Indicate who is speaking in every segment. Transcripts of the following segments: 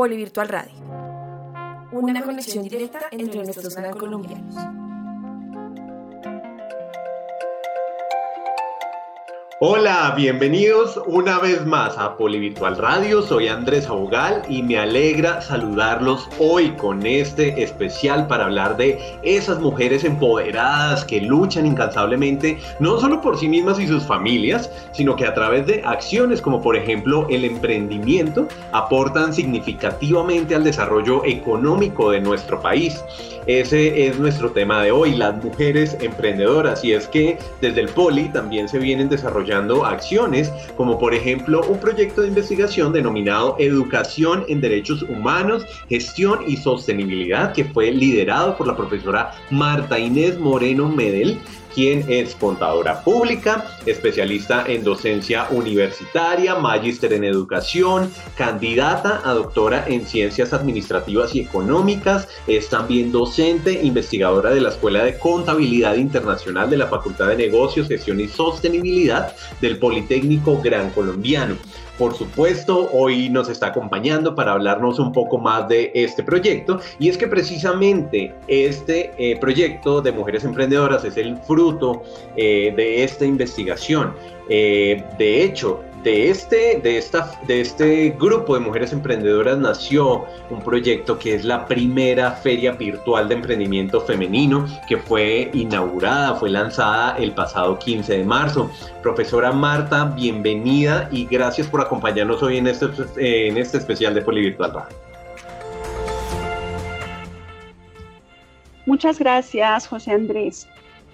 Speaker 1: Polivirtual Radio. Una conexión directa entre nuestros gran colombianos.
Speaker 2: Hola, bienvenidos una vez más a Polivirtual Radio. Soy Andrés Abogal y me alegra saludarlos hoy con este especial para hablar de esas mujeres empoderadas que luchan incansablemente no solo por sí mismas y sus familias, sino que a través de acciones como por ejemplo el emprendimiento aportan significativamente al desarrollo económico de nuestro país. Ese es nuestro tema de hoy, las mujeres emprendedoras. Y es que desde el Poli también se vienen desarrollando acciones, como por ejemplo un proyecto de investigación denominado Educación en Derechos Humanos, Gestión y Sostenibilidad, que fue liderado por la profesora Marta Inés Moreno Medel, quien es contadora pública, especialista en docencia universitaria, magíster en educación, candidata a doctora en ciencias administrativas y económicas, es también docente, investigadora de la Escuela de Contabilidad Internacional de la Facultad de Negocios, Gestión y Sostenibilidad del Politécnico Gran Colombiano. Por supuesto, hoy nos está acompañando para hablarnos un poco más de este proyecto y es que precisamente este eh, proyecto de mujeres emprendedoras es el fruto eh, de esta investigación. Eh, de hecho, de este, de, esta, de este grupo de mujeres emprendedoras nació un proyecto que es la primera feria virtual de emprendimiento femenino que fue inaugurada, fue lanzada el pasado 15 de marzo. Profesora Marta, bienvenida y gracias por acompañarnos hoy en este, en este especial de Polivirtual
Speaker 3: Muchas gracias, José Andrés.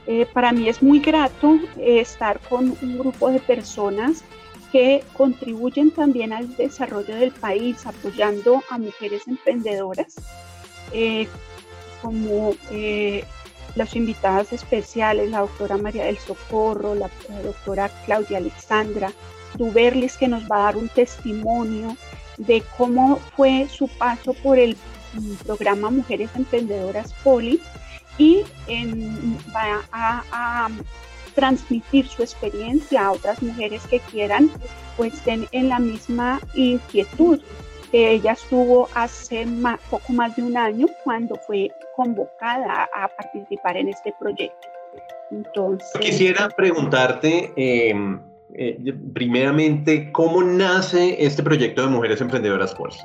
Speaker 3: Eh, para mí es muy grato eh, estar con un grupo de personas que contribuyen también al desarrollo del país, apoyando a mujeres emprendedoras, eh, como eh, las invitadas especiales, la doctora María del Socorro, la, doctora Claudia Alexandra Duberlis, que nos va a dar un testimonio de cómo fue su paso por el mm, programa Mujeres Emprendedoras Poli y va a transmitir su experiencia a otras mujeres que quieran pues estén en la misma inquietud que ella estuvo hace poco más de un año cuando fue convocada a participar en este proyecto.
Speaker 2: Entonces, Quisiera preguntarte em, eh, primeramente cómo nace este proyecto de Mujeres Emprendedoras Poli.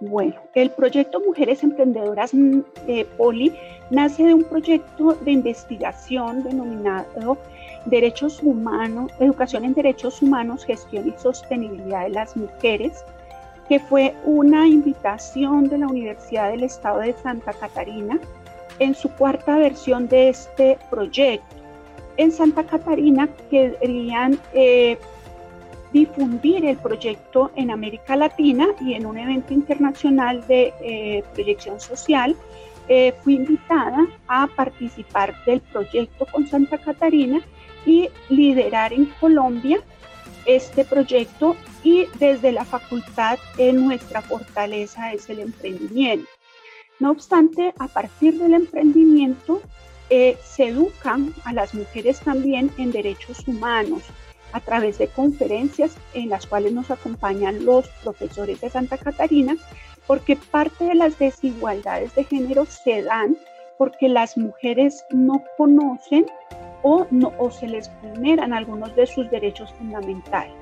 Speaker 3: Bueno, el proyecto Mujeres Emprendedoras mm, eh, Poli nace de un proyecto de investigación denominado Derechos Humanos, Educación en Derechos Humanos, Gestión y Sostenibilidad de las Mujeres, que fue una invitación de la Universidad del Estado de Santa Catarina en su cuarta versión de este proyecto. En Santa Catarina querían eh, difundir el proyecto en América Latina y en un evento internacional de eh, proyección social eh, fui invitada a participar del proyecto con Santa Catarina y liderar en Colombia este proyecto y desde la facultad en nuestra fortaleza es el emprendimiento. No obstante, a partir del emprendimiento eh, se educan a las mujeres también en derechos humanos a través de conferencias en las cuales nos acompañan los profesores de Santa Catarina porque parte de las desigualdades de género se dan porque las mujeres no conocen o, no, o se les vulneran algunos de sus derechos fundamentales.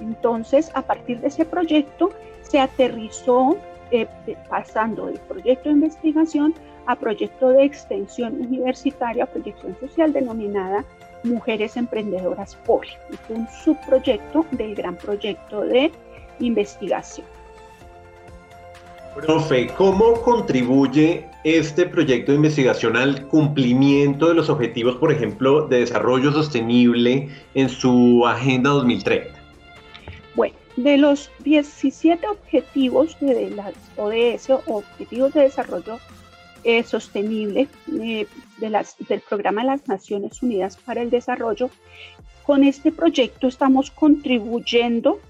Speaker 3: Entonces, a partir de ese proyecto, se aterrizó eh, pasando del proyecto de investigación a proyecto de extensión universitaria, proyección social denominada Mujeres Emprendedoras Poli. Es un subproyecto del gran proyecto de investigación.
Speaker 2: Profe, ¿cómo contribuye este proyecto de investigación al cumplimiento de los objetivos, por ejemplo, de desarrollo sostenible en su Agenda 2030?
Speaker 3: Bueno, de los 17 objetivos de las ODS, Objetivos de Desarrollo eh, Sostenible eh, del Programa de las Naciones Unidas para el Desarrollo, con este proyecto estamos contribuyendo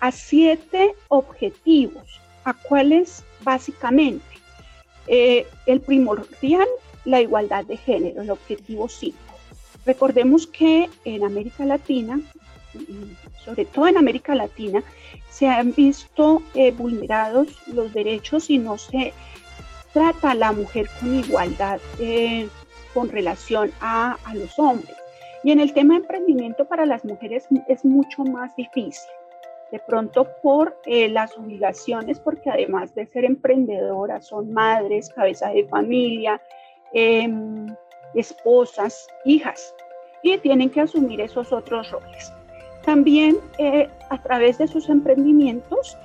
Speaker 3: a siete objetivos a cuáles básicamente eh, el primordial, la igualdad de género, el objetivo 5. Recordemos que en América Latina, sobre todo en América Latina, se han visto vulnerados los derechos y no se trata a la mujer con igualdad eh, con relación a, los hombres. Y en el tema de emprendimiento para las mujeres es mucho más difícil. De pronto por eh, las obligaciones, porque además de ser emprendedoras, son madres, cabeza de familia, em, esposas, hijas, y tienen que asumir esos otros roles. También eh, a través de sus emprendimientos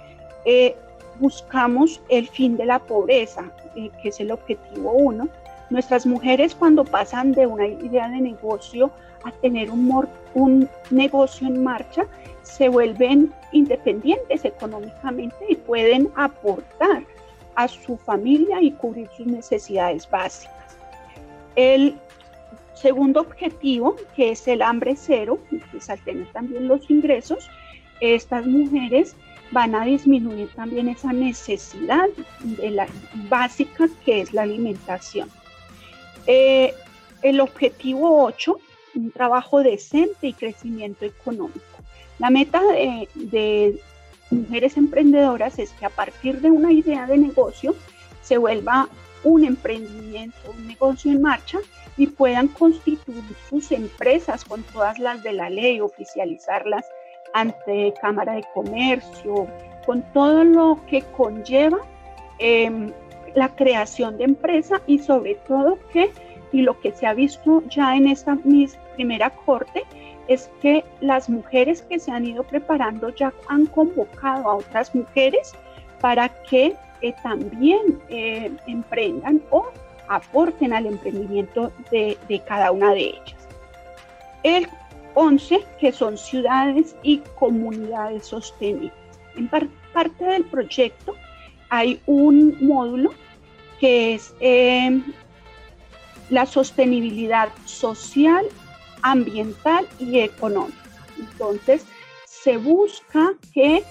Speaker 3: buscamos el fin de la pobreza, que es el objetivo uno, nuestras mujeres cuando pasan de una idea de negocio a tener un, negocio en marcha, se vuelven independientes económicamente y pueden aportar a su familia y cubrir sus necesidades básicas. El segundo objetivo, que es el hambre cero, pues al tener también los ingresos, estas mujeres van a disminuir también esa necesidad de la, básica que es la alimentación. Eh, el objetivo 8, un trabajo decente y crecimiento económico. La meta de, de mujeres emprendedoras es que a partir de una idea de negocio se vuelva un emprendimiento, un negocio en marcha y puedan constituir sus empresas con todas las de la ley, oficializarlas ante Cámara de Comercio, con todo lo que conlleva em, la creación de empresa y sobre todo que, y lo que se ha visto ya en esta primera corte, es que las mujeres que se han ido preparando ya han convocado a otras mujeres para que eh, también eh, emprendan o aporten al emprendimiento de, de cada una de ellas. El 11 que son ciudades y comunidades sostenibles. En parte del proyecto hay un módulo que es em, la sostenibilidad social, ambiental y económica. Entonces, se busca que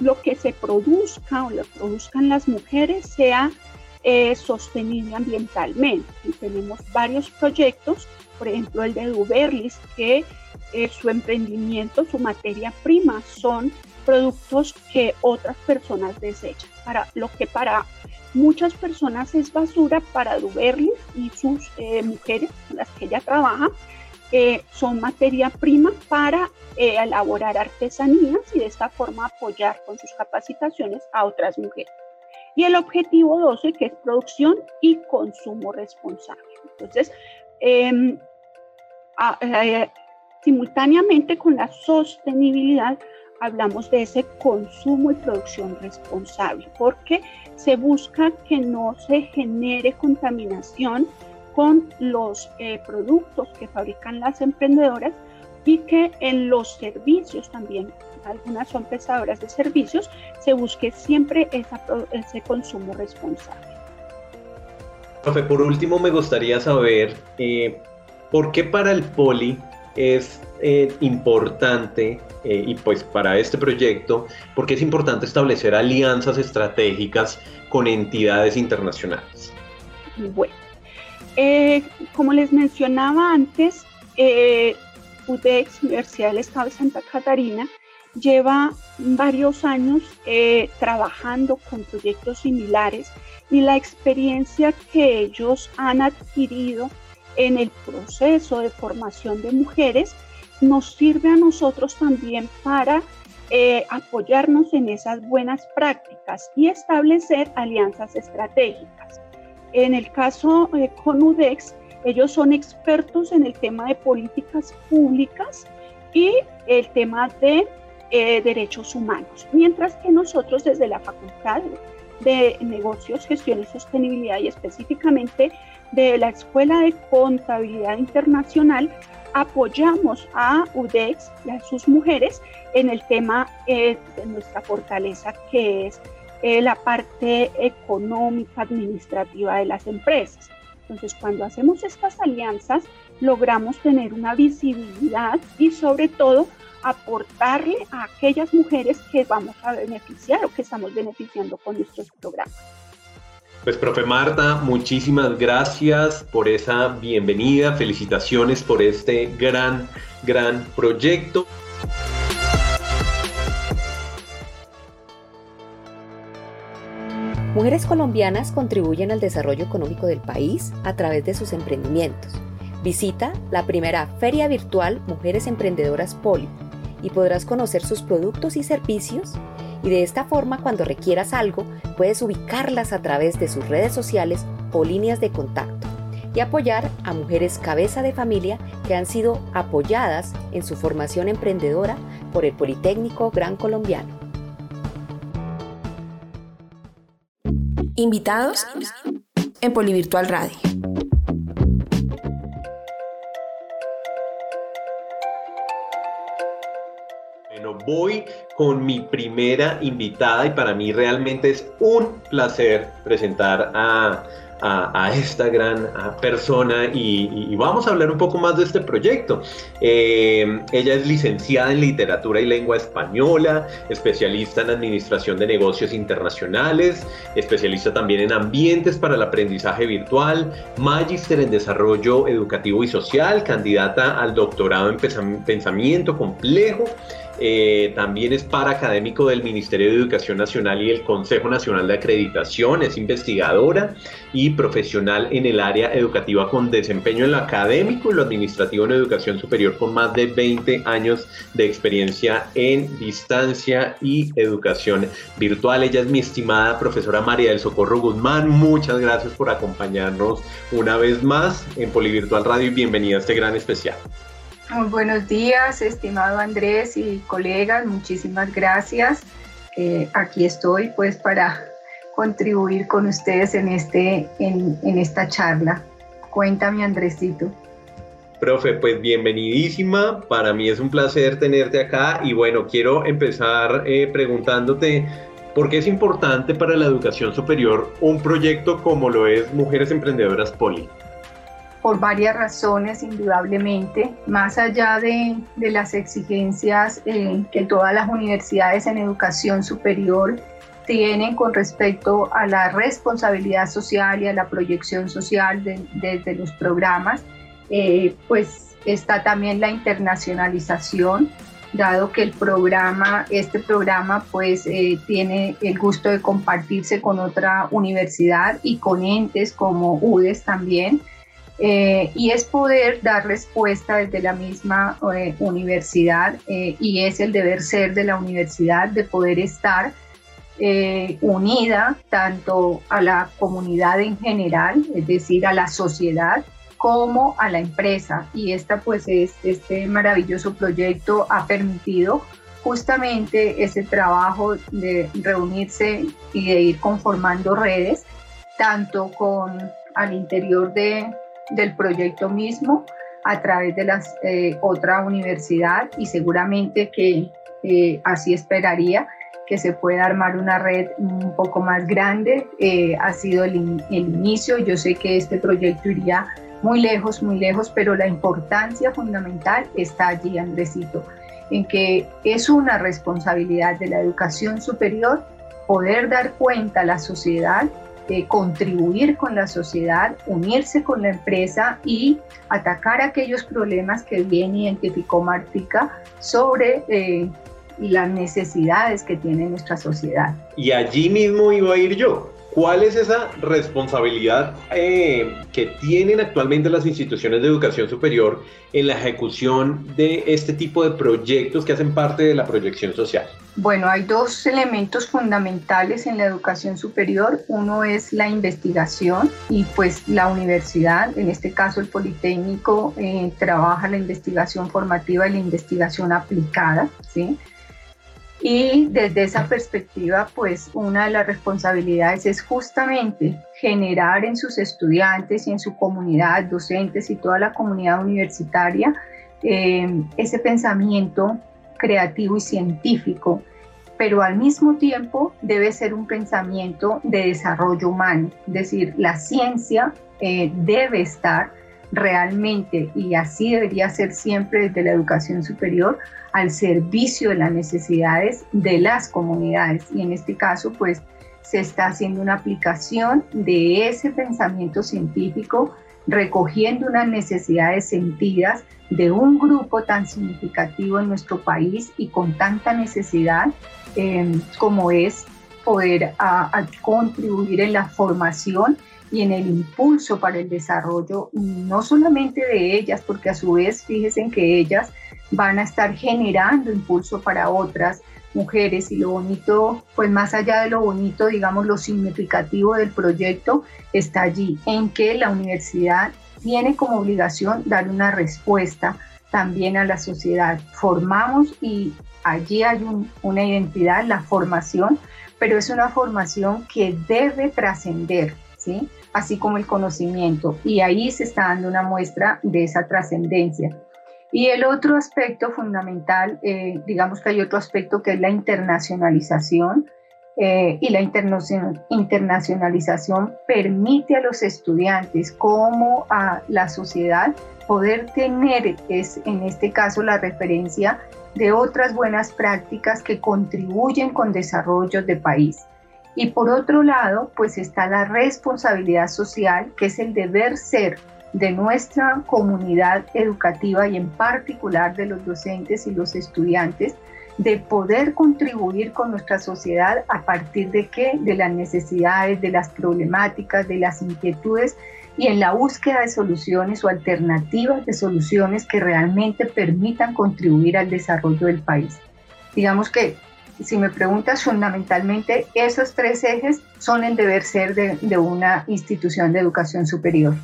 Speaker 3: lo que se produzca o lo produzcan las mujeres sea eh, sostenible ambientalmente. Y tenemos varios proyectos, por ejemplo el de Duberlis, que eh, su emprendimiento, su materia prima son productos que otras personas desechan. Para lo que para muchas personas es basura, para Duberly y sus eh, mujeres las que ella trabaja, eh, son materia prima para elaborar artesanías y de esta forma apoyar con sus capacitaciones a otras mujeres. Y el objetivo 12, que es producción y consumo responsable. Entonces, em, Simultáneamente con la sostenibilidad hablamos de ese consumo y producción responsable, porque se busca que no se genere contaminación con los eh, productos que fabrican las emprendedoras y que en los servicios también, algunas son prestadoras de servicios, se busque siempre ese consumo responsable.
Speaker 2: Profe, por último me gustaría saber eh, por qué para el poli es eh, importante, eh, y pues para este proyecto, porque es importante establecer alianzas estratégicas con entidades internacionales.
Speaker 3: Bueno, eh, como les mencionaba antes, UDEX, Universidad del Estado de Santa Catarina, lleva varios años trabajando con proyectos similares y la experiencia que ellos han adquirido en el proceso de formación de mujeres nos sirve a nosotros también para eh, apoyarnos en esas buenas prácticas y establecer alianzas estratégicas. En el caso eh, con UDEX, ellos son expertos en el tema de políticas públicas y el tema de eh, derechos humanos, mientras que nosotros desde la Facultad de Negocios, Gestión y Sostenibilidad y específicamente de la Escuela de Contabilidad Internacional apoyamos a UDEX y a sus mujeres en el tema eh, de nuestra fortaleza que es eh, la parte económica administrativa de las empresas. Entonces, cuando hacemos estas alianzas, logramos tener una visibilidad y sobre todo aportarle a aquellas mujeres que vamos a beneficiar o que estamos beneficiando con nuestros programas.
Speaker 2: Pues, profe Marta, muchísimas gracias por esa bienvenida, felicitaciones por este gran, gran proyecto.
Speaker 4: Mujeres colombianas contribuyen al desarrollo económico del país a través de sus emprendimientos. Visita la primera Feria Virtual Mujeres Emprendedoras Poli y podrás conocer sus productos y servicios y de esta forma cuando requieras algo puedes ubicarlas a través de sus redes sociales o líneas de contacto y apoyar a mujeres cabeza de familia que han sido apoyadas en su formación emprendedora por el Politécnico Gran Colombiano.
Speaker 1: Invitados en Polivirtual Radio.
Speaker 2: Voy con mi primera invitada y para mí realmente es un placer presentar a esta gran persona y, vamos a hablar un poco más de este proyecto. Eh, ella es licenciada en literatura y lengua española, especialista en administración de negocios internacionales, especialista también en ambientes para el aprendizaje virtual, magíster en desarrollo educativo y social, candidata al doctorado en pensamiento complejo. Eh, también es académico del Ministerio de Educación Nacional y el Consejo Nacional de Acreditación, es investigadora y profesional en el área educativa con desempeño en lo académico y lo administrativo en educación superior con más de 20 años de experiencia en distancia y educación virtual. Ella es mi estimada profesora María del Socorro Guzmán. Muchas gracias por acompañarnos una vez más en Polivirtual Radio y bienvenida a este gran especial.
Speaker 5: Muy buenos días, estimado Andrés y colegas, muchísimas gracias. Eh, aquí estoy pues para contribuir con ustedes en, este, en, en esta charla. Cuéntame, Andresito.
Speaker 2: Profe, pues bienvenidísima. Para mí es un placer tenerte acá y bueno, quiero empezar eh, preguntándote por qué es importante para la educación superior un proyecto como lo es Mujeres Emprendedoras Poli
Speaker 5: por varias razones, indudablemente, más allá de, de las exigencias eh, que todas las universidades en educación superior tienen con respecto a la responsabilidad social y a la proyección social desde de, los programas, eh, pues está también la internacionalización, dado que el programa, este programa pues eh, tiene el gusto de compartirse con otra universidad y con entes como UDES también, eh, y es poder dar respuesta desde la misma eh, universidad eh, y es el deber ser de la universidad de poder estar unida tanto a la comunidad en general, es decir, a la sociedad, como a la empresa. Y esta pues es, este maravilloso proyecto ha permitido justamente ese trabajo de reunirse y de ir conformando redes, tanto con al interior de, del proyecto mismo a través de la eh, otra universidad y seguramente que eh, así esperaría que se pueda armar una red un poco más grande. Eh, ha sido el, el, inicio, yo sé que este proyecto iría muy lejos, muy lejos, pero la importancia fundamental está allí, Andresito, en que es una responsabilidad de la educación superior poder dar cuenta a la sociedad contribuir con la sociedad, unirse con la empresa y atacar aquellos problemas que bien identificó Martica sobre eh, las necesidades que tiene nuestra sociedad.
Speaker 2: Y allí mismo iba a ir yo. ¿Cuál es esa responsabilidad eh, que tienen actualmente las instituciones de educación superior en la ejecución de este tipo de proyectos que hacen parte de la proyección social?
Speaker 5: Bueno, hay dos elementos fundamentales en la educación superior. Uno es la investigación y pues la universidad, en este caso el Politécnico, eh, trabaja la investigación formativa y la investigación aplicada, ¿sí? Y desde esa perspectiva, pues una de las responsabilidades es justamente generar en sus estudiantes y en su comunidad, docentes y toda la comunidad universitaria, eh, ese pensamiento creativo y científico, pero al mismo tiempo debe ser un pensamiento de desarrollo humano, es decir, la ciencia eh, debe estar realmente, y así debería ser siempre desde la educación superior, al servicio de las necesidades de las comunidades. Y en este caso, pues se está haciendo una aplicación de ese pensamiento científico, recogiendo unas necesidades sentidas de un grupo tan significativo en nuestro país y con tanta necesidad eh, como es poder contribuir en la formación y en el impulso para el desarrollo, no solamente de ellas, porque a su vez fíjense que ellas van a estar generando impulso para otras mujeres y lo bonito, pues más allá de lo bonito, digamos, lo significativo del proyecto está allí, en que la universidad tiene como obligación dar una respuesta también a la sociedad. Formamos y allí hay una identidad, la formación, pero es una formación que debe trascender, ¿sí? así como el conocimiento. Y ahí se está dando una muestra de esa trascendencia. Y el otro aspecto fundamental, eh, digamos que hay otro aspecto que es la internacionalización. Eh, y la internacionalización permite a los estudiantes como a la sociedad poder tener, es en este caso la referencia de otras buenas prácticas que contribuyen con desarrollo de país. Y por otro lado, pues está la responsabilidad social, que es el deber ser de nuestra comunidad educativa y en particular de los docentes y los estudiantes, de poder contribuir con nuestra sociedad a partir de qué? De las necesidades, de las problemáticas, de las inquietudes y en la búsqueda de soluciones o alternativas de soluciones que realmente permitan contribuir al desarrollo del país. Digamos que si me preguntas fundamentalmente, esos tres ejes son el deber ser de, una institución de educación superior.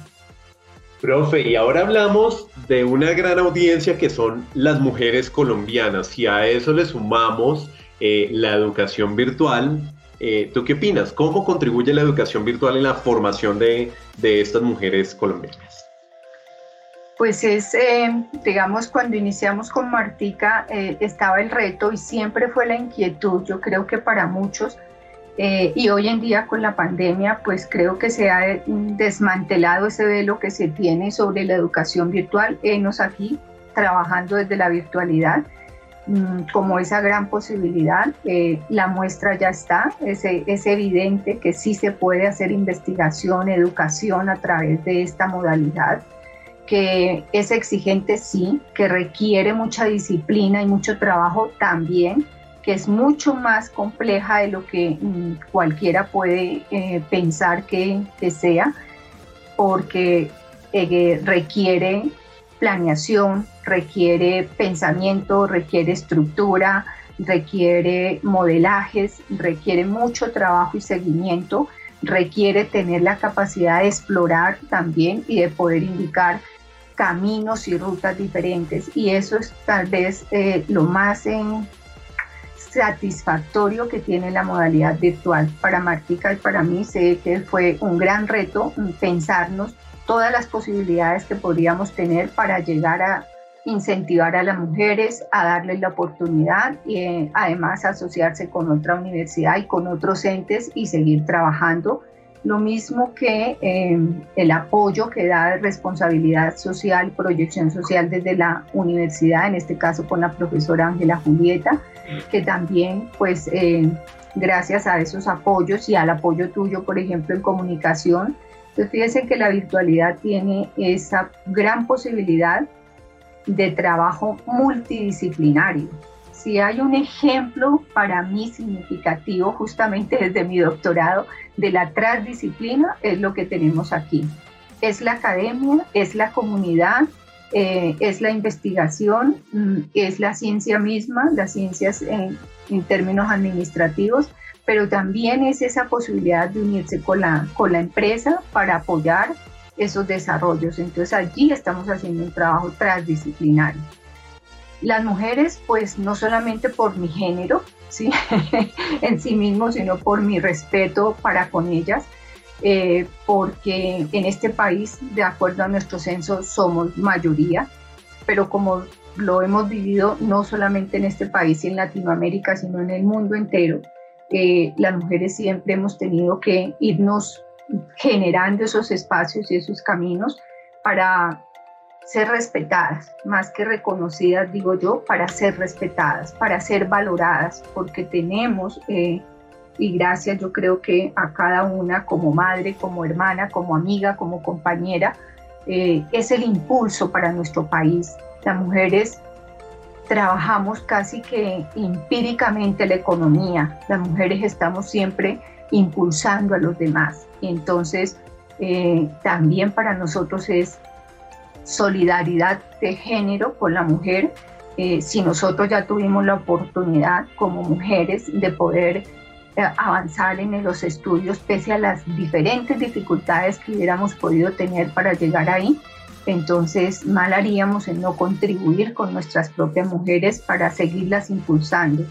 Speaker 2: Profe, y ahora hablamos de una gran audiencia que son las mujeres colombianas. y a eso le sumamos eh, la educación virtual, eh, ¿tú qué opinas? ¿Cómo contribuye la educación virtual en la formación de, de estas mujeres colombianas?
Speaker 5: pues es, eh, digamos, cuando iniciamos con Martica eh, estaba el reto y siempre fue la inquietud, yo creo que para muchos, eh, y hoy en día con la pandemia, pues creo que se ha desmantelado ese velo que se tiene sobre la educación virtual, enos aquí trabajando desde la virtualidad mm, como esa gran posibilidad. la muestra ya está, es, es evidente que sí se puede hacer investigación, educación a través de esta modalidad que es exigente, sí, que requiere mucha disciplina y mucho trabajo también, que es mucho más compleja de lo que mm, cualquiera puede eh, pensar que, sea, porque eh, requiere planeación, requiere pensamiento, requiere estructura, requiere modelajes, requiere mucho trabajo y seguimiento, requiere tener la capacidad de explorar también y de poder indicar caminos y rutas diferentes. Y eso es tal vez eh, lo más satisfactorio que tiene la modalidad virtual. Para Martica y para mí sé que fue un gran reto pensarnos todas las posibilidades que podríamos tener para llegar a incentivar a las mujeres, a darles la oportunidad y eh, además asociarse con otra universidad y con otros entes y seguir trabajando lo mismo que eh, el apoyo que da responsabilidad social, proyección social desde la universidad, en este caso con la profesora Ángela Julieta, que también pues eh, gracias a esos apoyos y al apoyo tuyo, por ejemplo, en comunicación, pues fíjense que la virtualidad tiene esa gran posibilidad de trabajo multidisciplinario si hay un ejemplo para mí significativo justamente desde mi doctorado de la transdisciplina, es lo que tenemos aquí. Es la academia, es la comunidad, eh, es la investigación, mm, es la ciencia misma, las ciencias en, en, términos administrativos, pero también es esa posibilidad de unirse con la, con la empresa para apoyar esos desarrollos. Entonces allí estamos haciendo un trabajo transdisciplinario. Las mujeres, pues no solamente por mi género, ¿sí? en sí mismo, sino por mi respeto para con ellas, eh, porque en este país, de acuerdo a nuestro censo, somos mayoría, pero como lo hemos vivido no solamente en este país y en Latinoamérica, sino en el mundo entero, eh, las mujeres siempre hemos tenido que irnos generando esos espacios y esos caminos para ser respetadas, más que reconocidas, digo yo, para ser respetadas, para ser valoradas, porque tenemos, eh, y gracias yo creo que a cada una como madre, como hermana, como amiga, como compañera, eh, es el impulso para nuestro país. Las mujeres trabajamos casi que empíricamente la economía. Las mujeres estamos siempre impulsando a los demás. Entonces, eh, también para nosotros es solidaridad de género con la mujer. Eh, si nosotros ya tuvimos la oportunidad como mujeres de poder avanzar en los estudios pese a las diferentes dificultades que hubiéramos podido tener para llegar ahí, entonces mal haríamos en no contribuir con nuestras propias mujeres para seguirlas impulsando.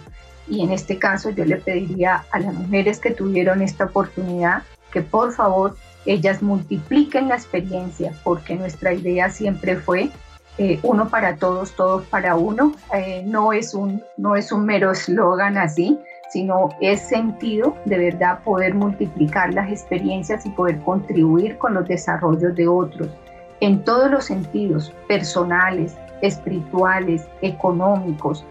Speaker 5: Y en este caso yo le pediría a las mujeres que tuvieron esta oportunidad que por favor ellas multipliquen la experiencia, porque nuestra idea siempre fue eh, uno para todos, todos para uno. Eh, no, es un, no es un mero eslogan así, sino es sentido de verdad poder multiplicar las experiencias y poder contribuir con los desarrollos de otros en todos los sentidos, personales, espirituales, económicos.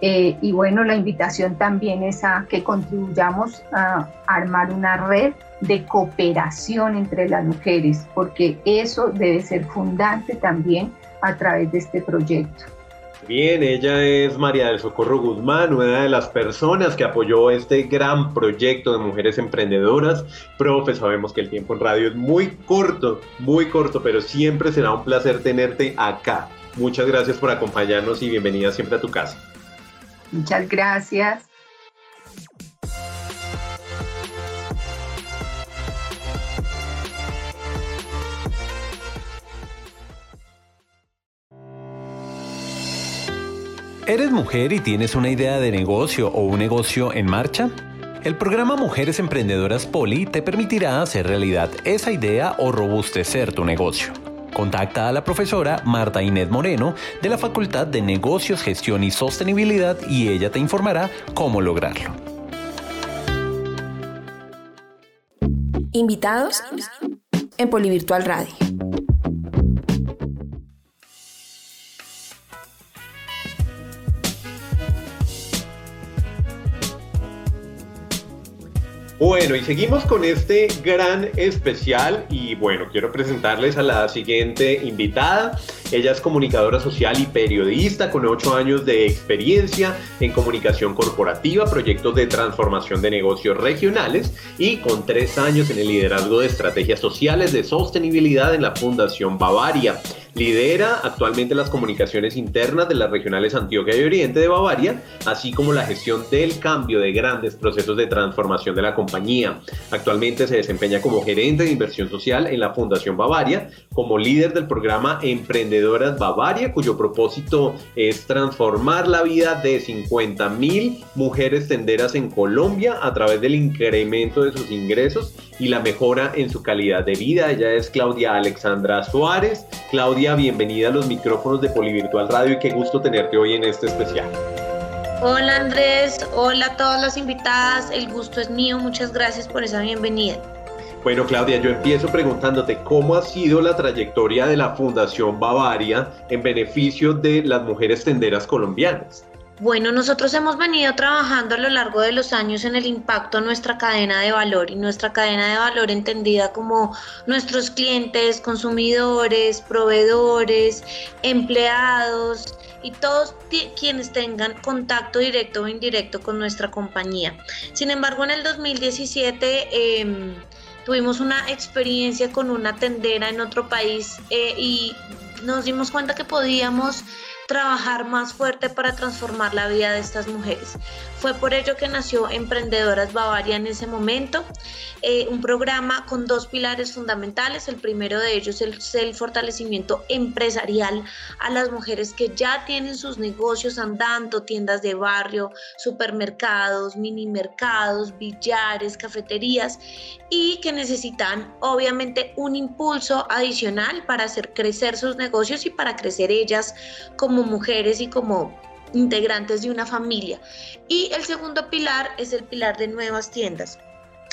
Speaker 5: Eh, y bueno, la invitación también es a que contribuyamos a armar una red de cooperación entre las mujeres, porque eso debe ser fundante también a través de este proyecto.
Speaker 2: Bien, ella es María del Socorro Guzmán, una de las personas que apoyó este gran proyecto de mujeres emprendedoras. Profe, sabemos que el tiempo en radio es muy corto, muy corto, pero siempre será un placer tenerte acá. Muchas gracias por acompañarnos y bienvenida siempre a tu casa.
Speaker 5: Muchas gracias.
Speaker 6: ¿Eres mujer y tienes una idea de negocio o un negocio en marcha? El programa Mujeres Emprendedoras Poli te permitirá hacer realidad esa idea o robustecer tu negocio. Contacta a la profesora Marta Inés Moreno de la Facultad de Negocios, Gestión y Sostenibilidad y ella te informará cómo lograrlo.
Speaker 1: Invitados en Polivirtual Radio.
Speaker 2: Bueno, y seguimos con este gran especial y bueno, quiero presentarles a la siguiente invitada. Ella es comunicadora social y periodista con ocho años de experiencia en comunicación corporativa, proyectos de transformación de negocios regionales y con tres años en el liderazgo de estrategias sociales de sostenibilidad en la Fundación Bavaria. Lidera actualmente las comunicaciones internas de las regionales Antioquia y Oriente de Bavaria, así como la gestión del cambio de grandes procesos de transformación de la compañía. Actualmente se desempeña como gerente de inversión social en la Fundación Bavaria, como líder del programa Emprendedoras Bavaria, cuyo propósito es transformar la vida de 50 mil mujeres tenderas en Colombia a través del incremento de sus ingresos y la mejora en su calidad de vida. Ella es Claudia Alexandra Suárez. Claudia, bienvenida a los micrófonos de Polivirtual Radio y qué gusto tenerte hoy en este especial.
Speaker 7: Hola Andrés, hola a todas las invitadas, el gusto es mío, muchas gracias por esa bienvenida.
Speaker 2: Bueno, Claudia, yo empiezo preguntándote cómo ha sido la trayectoria de la Fundación Bavaria en beneficio de las mujeres tenderas colombianas.
Speaker 7: Bueno, nosotros hemos venido trabajando a lo largo de los años en el impacto en nuestra cadena de valor y nuestra cadena de valor entendida como nuestros clientes, consumidores, proveedores, empleados y todos quienes tengan contacto directo o indirecto con nuestra compañía. Sin embargo, en el 2017 em, tuvimos una experiencia con una tendera en otro país eh, y nos dimos cuenta que podíamos trabajar más fuerte para transformar la vida de estas mujeres. Fue por ello que nació Emprendedoras Bavaria en ese momento, eh, un programa con dos pilares fundamentales. El primero de ellos es el, fortalecimiento empresarial a las mujeres que ya tienen sus negocios andando, tiendas de barrio, supermercados, mini mercados, billares, cafeterías y que necesitan obviamente un impulso adicional para hacer crecer sus negocios y para crecer ellas como mujeres y como integrantes de una familia. Y el segundo pilar es el pilar de nuevas tiendas.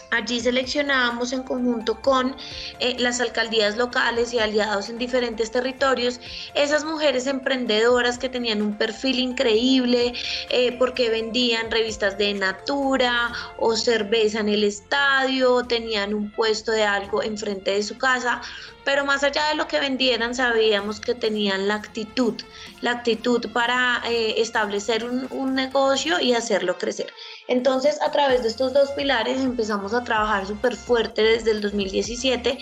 Speaker 7: Allí seleccionábamos en conjunto con eh, las alcaldías locales y aliados en diferentes territorios esas mujeres emprendedoras que tenían un perfil increíble eh, porque vendían revistas de natura o cerveza en el estadio, tenían un puesto de algo enfrente de su casa, pero más allá de lo que vendieran, sabíamos que tenían la actitud, la actitud para eh, establecer un, un negocio y hacerlo crecer. Entonces, a través de estos dos pilares empezamos a trabajar súper fuerte desde el 2017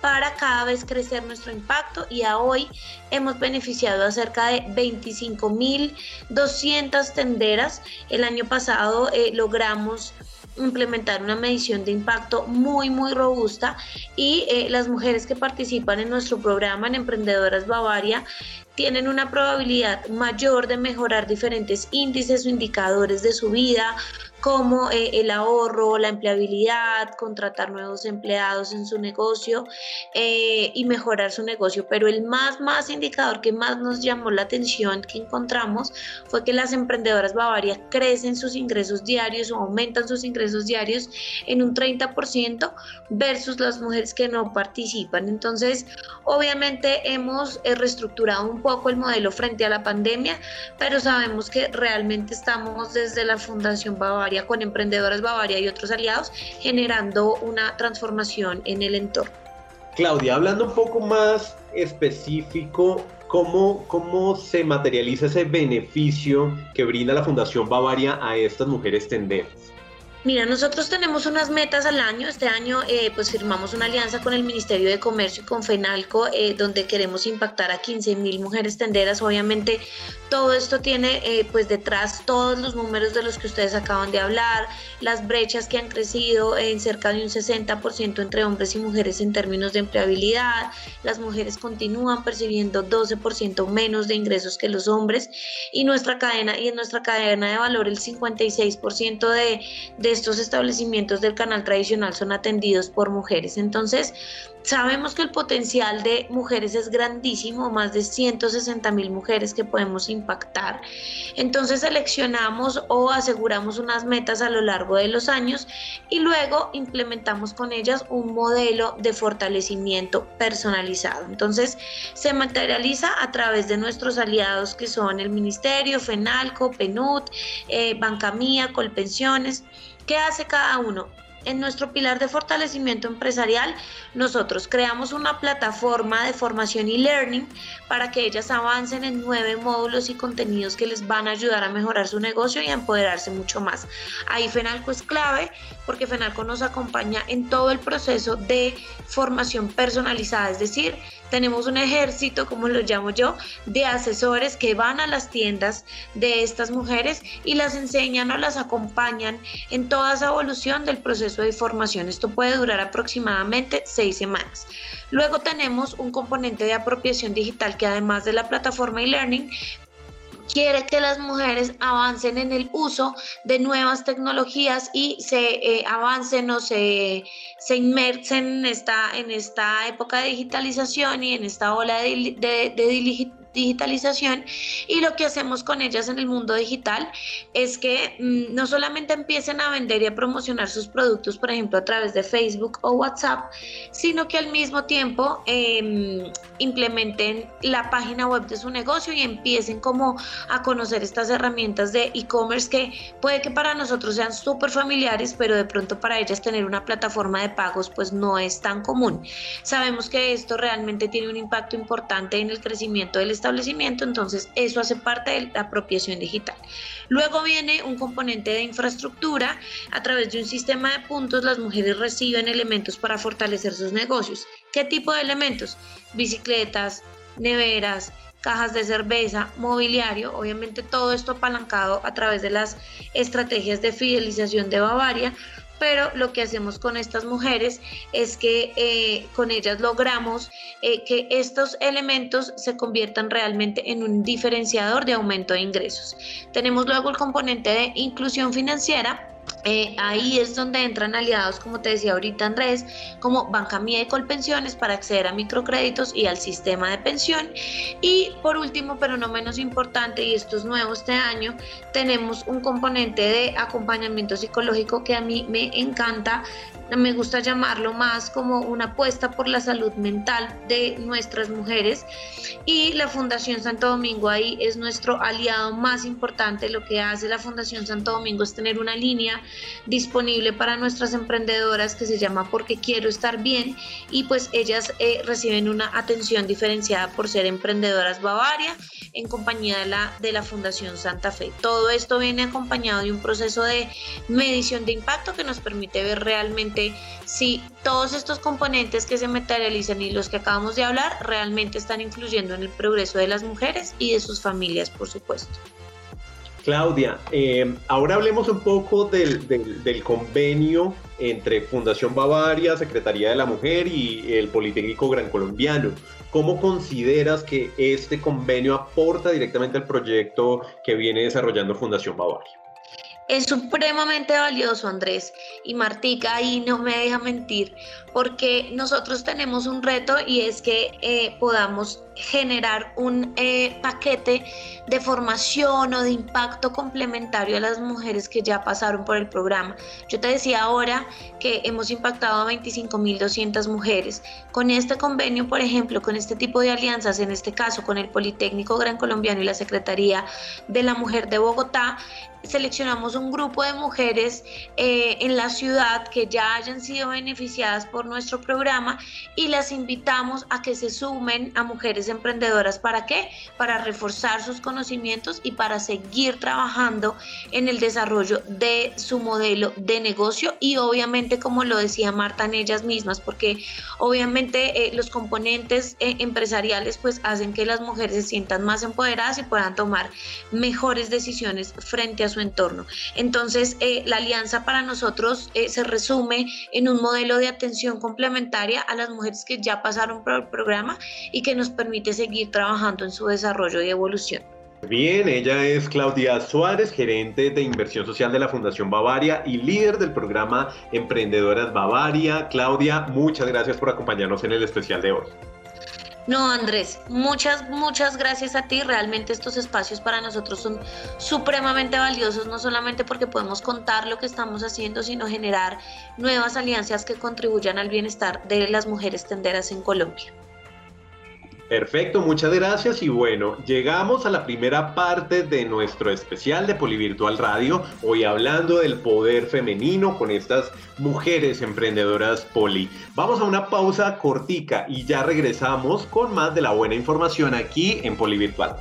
Speaker 7: para cada vez crecer nuestro impacto y a hoy hemos beneficiado a cerca de 25.200 tenderas. El año pasado eh, logramos implementar una medición de impacto muy, muy robusta y eh, las mujeres que participan en nuestro programa en Emprendedoras Bavaria tienen una probabilidad mayor de mejorar diferentes índices o indicadores de su vida, como eh, el ahorro, la empleabilidad, contratar nuevos empleados en su negocio eh, y mejorar su negocio. Pero el más, más indicador que más nos llamó la atención que encontramos fue que las emprendedoras Bavaria crecen sus ingresos diarios o aumentan sus ingresos diarios en un 30% versus las mujeres que no participan. Entonces, obviamente hemos eh, reestructurado un poco el modelo frente a la pandemia, pero sabemos que realmente estamos desde la Fundación Bavaria con Emprendedoras Bavaria y otros aliados, generando una transformación en el entorno.
Speaker 2: Claudia, hablando un poco más específico, ¿cómo, cómo se materializa ese beneficio que brinda la Fundación Bavaria a estas mujeres tenderas?
Speaker 7: Mira, nosotros tenemos unas metas al año. Este año eh, pues firmamos una alianza con el Ministerio de Comercio y con FENALCO eh, donde queremos impactar a 15 mil mujeres tenderas. Obviamente todo esto tiene eh, pues detrás todos los números de los que ustedes acaban de hablar, las brechas que han crecido en cerca de un 60% entre hombres y mujeres en términos de empleabilidad. Las mujeres continúan percibiendo 12% menos de ingresos que los hombres y nuestra cadena y en nuestra cadena de valor el 56% de, de estos establecimientos del canal tradicional son atendidos por mujeres. Entonces, sabemos que el potencial de mujeres es grandísimo, más de 160 mil mujeres que podemos impactar. Entonces, seleccionamos o aseguramos unas metas a lo largo de los años y luego implementamos con ellas un modelo de fortalecimiento personalizado. Entonces, se materializa a través de nuestros aliados que son el Ministerio, FENALCO, PENUT, eh, Banca Mía, Colpensiones ¿Qué hace cada uno? En nuestro pilar de fortalecimiento empresarial, nosotros creamos una plataforma de formación y learning para que ellas avancen en nueve módulos y contenidos que les van a ayudar a mejorar su negocio y a empoderarse mucho más. Ahí FENALCO es clave porque FENALCO nos acompaña en todo el proceso de formación personalizada, es decir, tenemos un ejército, como lo llamo yo, de asesores que van a las tiendas de estas mujeres y las enseñan o las acompañan en toda esa evolución del proceso de formación. Esto puede durar aproximadamente seis semanas. Luego tenemos un componente de apropiación digital que además de la plataforma e-learning quiere que las mujeres avancen en el uso de nuevas tecnologías y se eh, avancen o se, se inmersen en esta, en esta época de digitalización y en esta ola de, de, de digitalización y lo que hacemos con ellas en el mundo digital es que mm, no solamente empiecen a vender y a promocionar sus productos, por ejemplo, a través de Facebook o WhatsApp, sino que al mismo tiempo em, implementen la página web de su negocio y empiecen como a conocer estas herramientas de e-commerce que puede que para nosotros sean súper familiares, pero de pronto para ellas tener una plataforma de pagos pues no es tan común. Sabemos que esto realmente tiene un impacto importante en el crecimiento del entonces eso hace parte de la apropiación digital. Luego viene un componente de infraestructura. A través de un sistema de puntos, las mujeres reciben elementos para fortalecer sus negocios. ¿Qué tipo de elementos? Bicicletas, neveras, cajas de cerveza, mobiliario, obviamente todo esto apalancado a través de las estrategias de fidelización de Bavaria, pero lo que hacemos con estas mujeres es que eh, con ellas logramos eh, que estos elementos se conviertan realmente en un diferenciador de aumento de ingresos. Tenemos luego el componente de inclusión financiera eh, ahí es donde entran aliados, como te decía ahorita Andrés, como Banca Mía y Colpensiones para acceder a microcréditos y al sistema de pensión. Y por último, pero no menos importante, y esto es nuevo este año, tenemos un componente de acompañamiento psicológico que a mí me encanta me gusta llamarlo más como una apuesta por la salud mental de nuestras mujeres y la Fundación Santo Domingo ahí es nuestro aliado más importante. Lo que hace la Fundación Santo Domingo es tener una línea disponible para nuestras emprendedoras que se llama Porque quiero estar bien y pues ellas eh, reciben una atención diferenciada por ser emprendedoras Bavaria en compañía de la, de la Fundación Santa Fe. Todo esto viene acompañado de un proceso de medición de impacto que nos permite ver realmente si todos estos componentes que se materializan y los que acabamos de hablar realmente están influyendo en el progreso de las mujeres y de sus familias, por supuesto.
Speaker 2: Claudia, eh, ahora hablemos un poco del, del, convenio entre Fundación Bavaria, Secretaría de la Mujer y el Politécnico Gran Colombiano. ¿Cómo consideras que este convenio aporta directamente al proyecto que viene desarrollando Fundación Bavaria?
Speaker 7: Es supremamente valioso, Andrés. Y Martica ahí no me deja mentir, porque nosotros tenemos un reto y es que eh, podamos generar un eh, paquete de formación o de impacto complementario a las mujeres que ya pasaron por el programa. Yo te decía ahora que hemos impactado a 25.200 mujeres. Con este convenio, por ejemplo, con este tipo de alianzas, en este caso con el Politécnico Gran Colombiano y la Secretaría de la Mujer de Bogotá, seleccionamos un grupo de mujeres eh, en la ciudad que ya hayan sido beneficiadas por nuestro programa y las invitamos a que se sumen a mujeres emprendedoras. ¿Para qué? Para reforzar sus conocimientos y para seguir trabajando en el desarrollo de su modelo de negocio y obviamente, como lo decía Marta, en ellas mismas, porque obviamente eh, los componentes eh, empresariales pues hacen que las mujeres se sientan más empoderadas y puedan tomar mejores decisiones frente a su entorno. Entonces, eh, la alianza para nosotros se resume en un modelo de atención complementaria a las mujeres que ya pasaron por el programa y que nos permite seguir trabajando en su desarrollo y evolución.
Speaker 2: Bien, ella es Claudia Suárez, gerente de inversión social de la Fundación Bavaria y líder del programa Emprendedoras Bavaria. Claudia, muchas gracias por acompañarnos en el especial de hoy.
Speaker 7: No, Andrés, muchas, muchas gracias a ti. Realmente estos espacios para nosotros son supremamente valiosos, no solamente porque podemos contar lo que estamos haciendo, sino generar nuevas alianzas que contribuyan al bienestar de las mujeres tenderas en Colombia.
Speaker 2: Perfecto, muchas gracias y bueno, llegamos a la primera parte de nuestro especial de Polivirtual Radio, hoy hablando del poder femenino con estas mujeres emprendedoras poli. Vamos a una pausa cortica y ya regresamos con más de la buena información aquí en Polivirtual.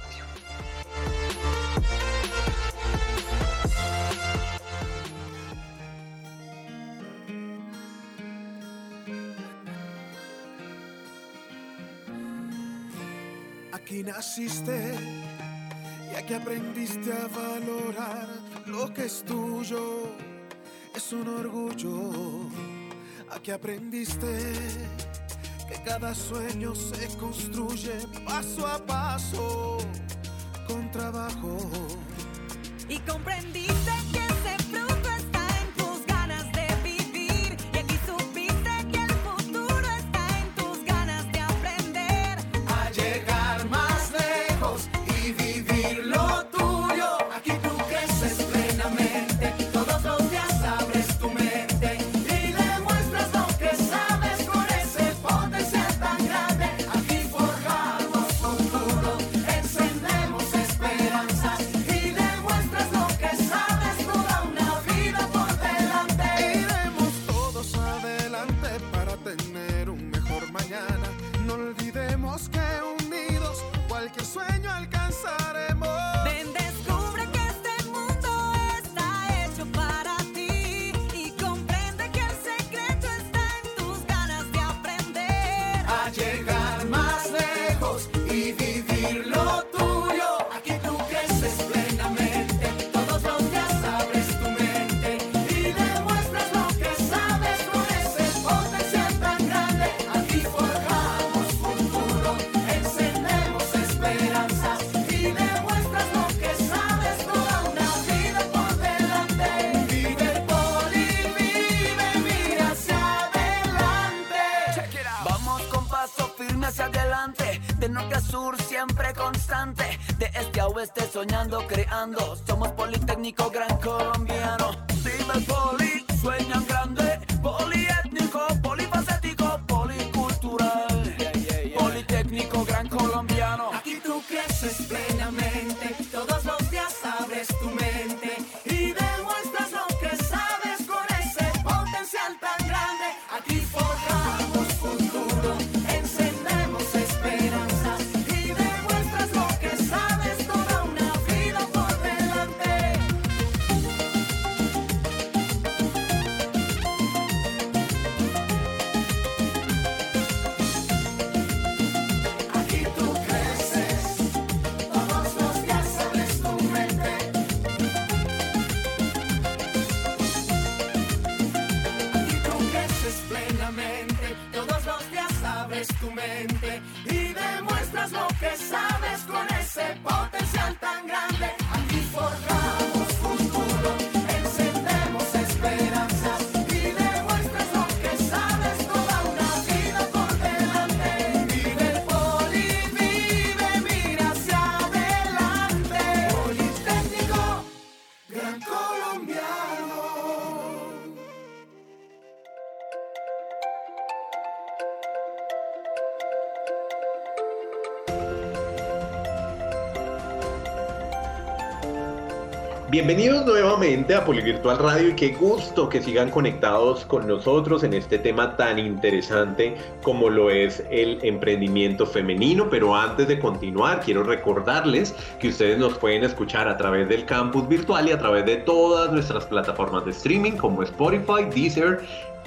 Speaker 8: Naciste y aquí aprendiste a valorar lo que es tuyo. Es un orgullo. Aquí aprendiste que cada sueño se construye paso a paso con trabajo.
Speaker 9: Y comprendiste
Speaker 2: Bienvenidos nuevamente a Polivirtual Radio y qué gusto que sigan conectados con nosotros en este tema tan interesante como lo es el emprendimiento femenino. Pero antes de continuar, quiero recordarles que ustedes nos pueden escuchar a través del campus virtual y a través de todas nuestras plataformas de streaming como Spotify, Deezer,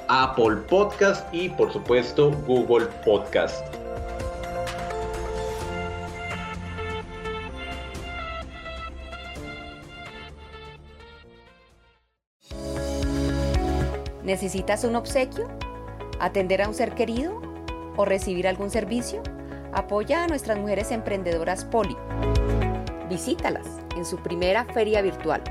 Speaker 2: Apple Podcast y por supuesto Google Podcast.
Speaker 4: ¿Necesitas un obsequio? ¿Atender a un ser querido? ¿O recibir algún servicio? Apoya a nuestras mujeres emprendedoras Poli. Visítalas en su primera feria virtual.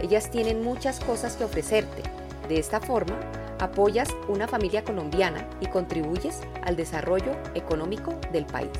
Speaker 4: Ellas tienen muchas cosas que ofrecerte. De esta forma, apoyas una familia colombiana y contribuyes al desarrollo económico del país.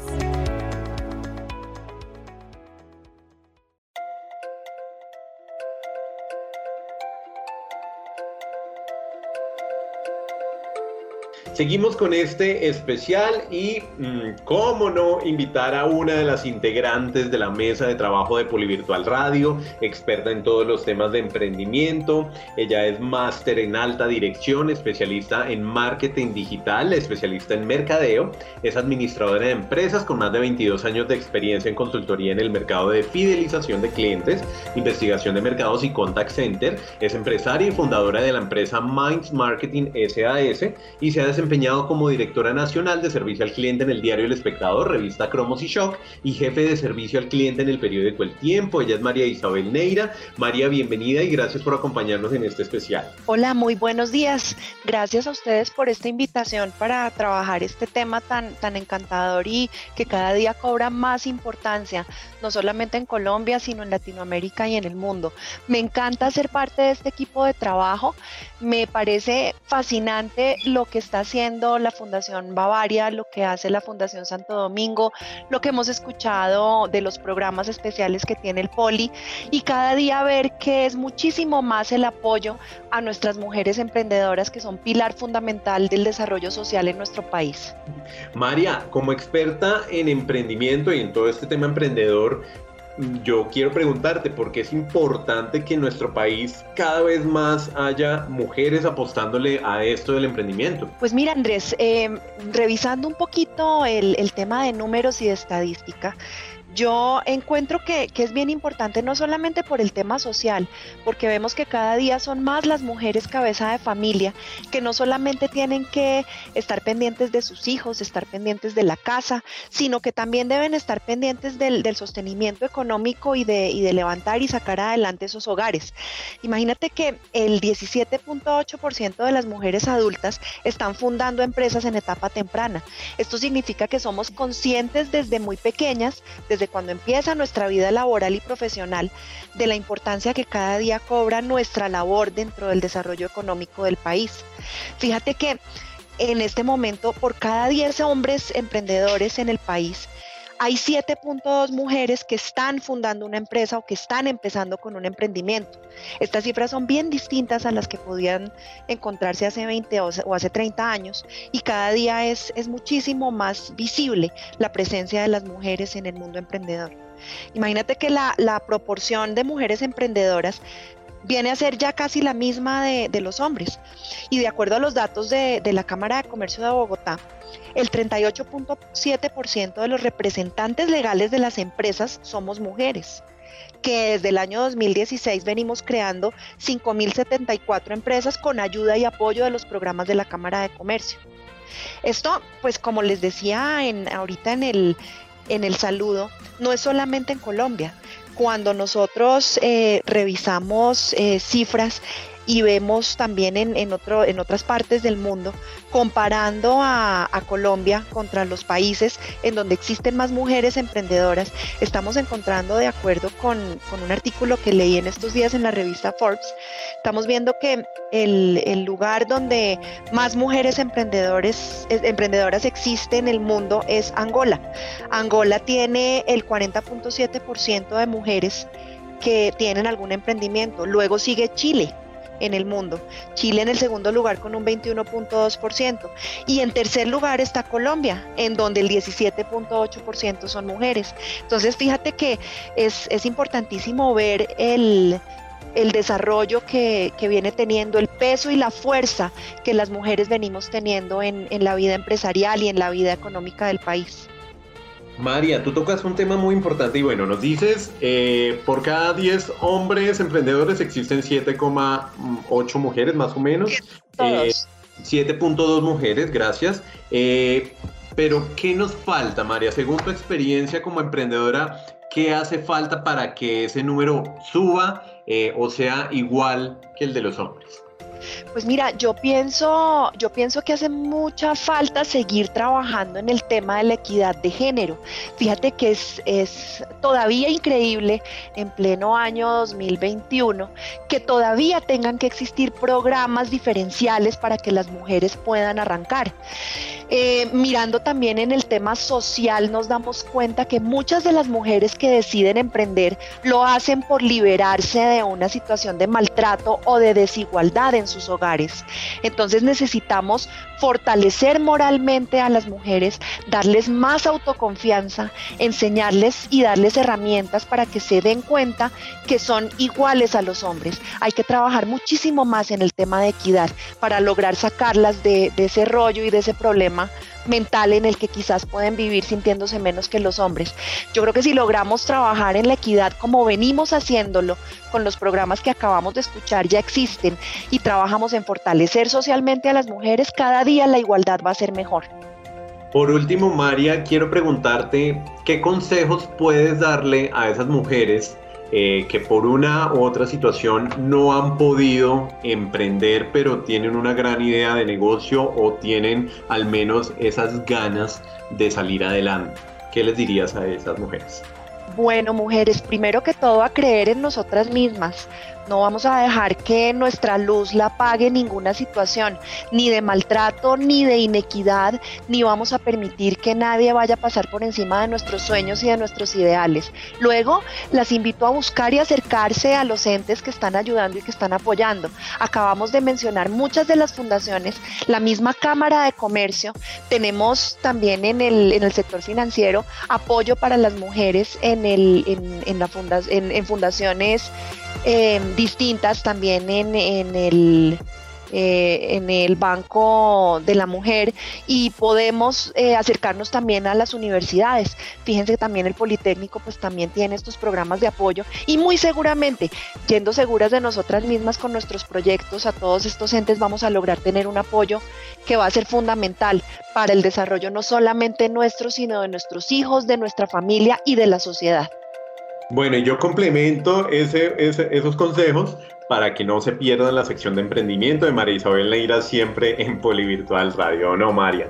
Speaker 2: Seguimos con este especial y mmm, cómo no invitar a una de las integrantes de la mesa de trabajo de Polivirtual Radio, experta en todos los temas de emprendimiento. Ella es máster en alta dirección, especialista en marketing digital, especialista en mercadeo, es administradora de empresas con más de 22 años de experiencia en consultoría en el mercado de fidelización de clientes, investigación de mercados y contact center, es empresaria y fundadora de la empresa Minds Marketing SAS y se ha desempeñado como directora nacional de servicio al cliente en el diario El Espectador, revista Cromos y Shock, y jefe de servicio al cliente en el periódico El Tiempo. Ella es María Isabel Neira. María, bienvenida y gracias por acompañarnos en este especial.
Speaker 10: Hola, muy buenos días. Gracias a ustedes por esta invitación para trabajar este tema tan, tan encantador y que cada día cobra más importancia, no solamente en Colombia, sino en Latinoamérica y en el mundo. Me encanta ser parte de este equipo de trabajo. Me parece fascinante lo que está haciendo la Fundación Bavaria, lo que hace la Fundación Santo Domingo, lo que hemos escuchado de los programas especiales que tiene el Poli y cada día ver que es muchísimo más el apoyo a nuestras mujeres emprendedoras que son pilar fundamental del desarrollo social en nuestro país.
Speaker 2: María, como experta en emprendimiento y en todo este tema emprendedor, yo quiero preguntarte por qué es importante que en nuestro país cada vez más haya mujeres apostándole a esto del emprendimiento.
Speaker 10: Pues mira Andrés, eh, revisando un poquito el, el tema de números y de estadística, yo encuentro que, que, es bien importante no solamente por el tema social, porque vemos que cada día son más las mujeres cabeza de familia, que no solamente tienen que estar pendientes de sus hijos, estar pendientes de la casa, sino que también deben estar pendientes del, del sostenimiento económico y de, y de levantar y sacar adelante esos hogares. Imagínate que el 17.8% de las mujeres adultas están fundando empresas en etapa temprana. Esto significa que somos conscientes desde muy pequeñas, desde desde cuando empieza nuestra vida laboral y profesional, de la importancia que cada día cobra nuestra labor dentro del desarrollo económico del país. Fíjate que en este momento, por cada 10 hombres emprendedores en el país, hay 7.2 mujeres que están fundando una empresa o que están empezando con un emprendimiento. Estas cifras son bien distintas a las que podían encontrarse hace 20 o hace 30 años y cada día es, es muchísimo más visible la presencia de las mujeres en el mundo emprendedor. Imagínate que la, la proporción de mujeres emprendedoras viene a ser ya casi la misma de, de, los hombres. Y de acuerdo a los datos de, de la Cámara de Comercio de Bogotá, el 38.7% de los representantes legales de las empresas somos mujeres que desde el año 2016 venimos creando 5.074 empresas con ayuda y apoyo de los programas de la Cámara de Comercio. Esto, pues como les decía en, ahorita en el, en el saludo, no es solamente en Colombia. Cuando nosotros eh, revisamos eh, cifras y vemos también en, otro, en otras partes del mundo, comparando a, Colombia contra los países en donde existen más mujeres emprendedoras, estamos encontrando de acuerdo con, un artículo que leí en estos días en la revista Forbes, estamos viendo que el, el lugar donde más mujeres emprendedores, emprendedoras existen en el mundo es Angola. Angola tiene el 40.7% de mujeres que tienen algún emprendimiento. Luego sigue Chile en el mundo. Chile en el segundo lugar con un 21.2%. Y en tercer lugar está Colombia, en donde el 17.8% son mujeres. Entonces, fíjate que es, importantísimo ver el, desarrollo que, viene teniendo, el peso y la fuerza que las mujeres venimos teniendo en la vida empresarial y en la vida económica del país.
Speaker 2: María, tú tocas un tema muy importante y bueno, nos dices, eh, por cada 10 hombres emprendedores existen 7,8 mujeres más o menos. 7.2 eh, mujeres, gracias. Eh, pero, ¿qué nos falta, María? Según tu experiencia como emprendedora, ¿qué hace falta para que ese número suba o sea igual que el de los hombres?
Speaker 10: Pues mira, yo pienso, yo pienso que hace mucha falta seguir trabajando en el tema de la equidad de género. Fíjate que es, es todavía increíble en pleno año 2021 que todavía tengan que existir programas diferenciales para que las mujeres puedan arrancar. Eh, mirando también en el tema social, nos damos cuenta que muchas de las mujeres que deciden emprender lo hacen por liberarse de una situación de maltrato o de desigualdad en sus hogares. Entonces necesitamos fortalecer moralmente a las mujeres, darles más autoconfianza, enseñarles y darles herramientas para que se den cuenta que son iguales a los hombres. Hay que trabajar muchísimo más en el tema de equidad para lograr sacarlas de, de ese rollo y de ese problema mental en el que quizás pueden vivir sintiéndose menos que los hombres. Yo creo que si logramos trabajar en la equidad como venimos haciéndolo con los programas que acabamos de escuchar ya existen y trabajamos en fortalecer socialmente a las mujeres, cada día la igualdad va a ser mejor.
Speaker 2: Por último, María, quiero preguntarte qué consejos puedes darle a esas mujeres eh, que por una u otra situación no han podido emprender, pero tienen una gran idea de negocio o tienen al menos esas ganas de salir adelante. ¿Qué les dirías a esas mujeres?
Speaker 10: Bueno, mujeres, primero que todo a creer en nosotras mismas, no vamos a dejar que nuestra luz la pague ninguna situación, ni de maltrato, ni de inequidad, ni vamos a permitir que nadie vaya a pasar por encima de nuestros sueños y de nuestros ideales. Luego, las invito a buscar y acercarse a los entes que están ayudando y que están apoyando. Acabamos de mencionar muchas de las fundaciones, la misma Cámara de Comercio, tenemos también en el, en el sector financiero apoyo para las mujeres en, el, en, la en fundaciones Em, distintas también en, el eh, en el Banco de la Mujer y podemos eh, acercarnos también a las universidades. Fíjense que también el Politécnico pues también tiene estos programas de apoyo y muy seguramente, yendo seguras de nosotras mismas con nuestros proyectos a todos estos entes vamos a lograr tener un apoyo que va a ser fundamental para el desarrollo no solamente nuestro, sino de nuestros hijos, de nuestra familia y de la sociedad.
Speaker 2: Bueno, y yo complemento ese, esos consejos para que no se pierdan la sección de emprendimiento de María Isabel Neira siempre en Polivirtual Radio, ¿no, María?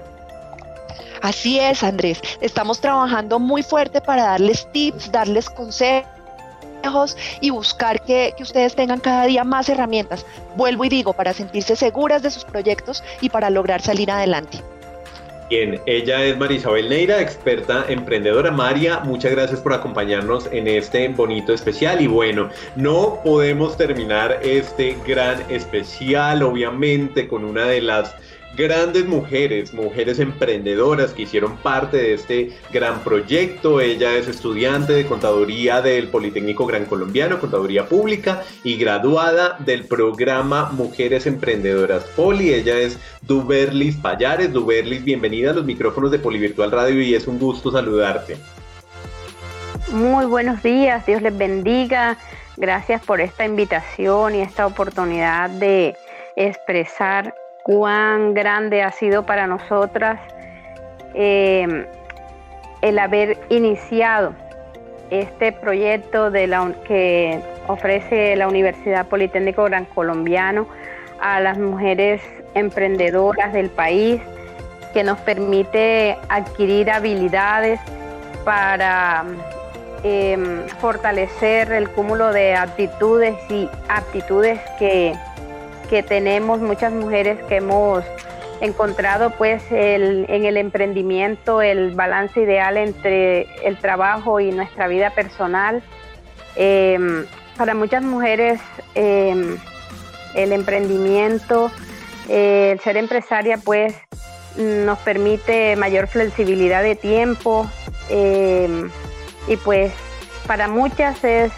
Speaker 10: Así es, Andrés. Estamos trabajando muy fuerte para darles tips, darles consejos y buscar que, ustedes tengan cada día más herramientas, vuelvo y digo, para sentirse seguras de sus proyectos y para lograr salir adelante.
Speaker 2: Bien, ella es Marisabel Neira, experta emprendedora. María, muchas gracias por acompañarnos en este bonito especial. Y bueno, no podemos terminar este gran especial, obviamente, con una de las grandes mujeres, mujeres emprendedoras que hicieron parte de este gran proyecto. Ella es estudiante de contaduría del Politécnico Gran Colombiano, contaduría pública y graduada del programa Mujeres Emprendedoras Poli. Ella es Duberlis Payares. Duberlis, bienvenida a los micrófonos de Polivirtual Radio y es un gusto saludarte.
Speaker 11: Muy buenos días, Dios les bendiga. Gracias por esta invitación y esta oportunidad de expresar cuán grande ha sido para nosotras eh, el haber iniciado este proyecto de la, que ofrece la Universidad Politécnico Gran Colombiano a las mujeres emprendedoras del país, que nos permite adquirir habilidades para em, fortalecer el cúmulo de aptitudes y aptitudes que, que tenemos muchas mujeres que hemos encontrado pues en el emprendimiento el balance ideal entre el trabajo y nuestra vida personal. Em, para muchas mujeres em, el emprendimiento, eh, el ser empresaria pues nos permite mayor flexibilidad de tiempo em, y pues para muchas es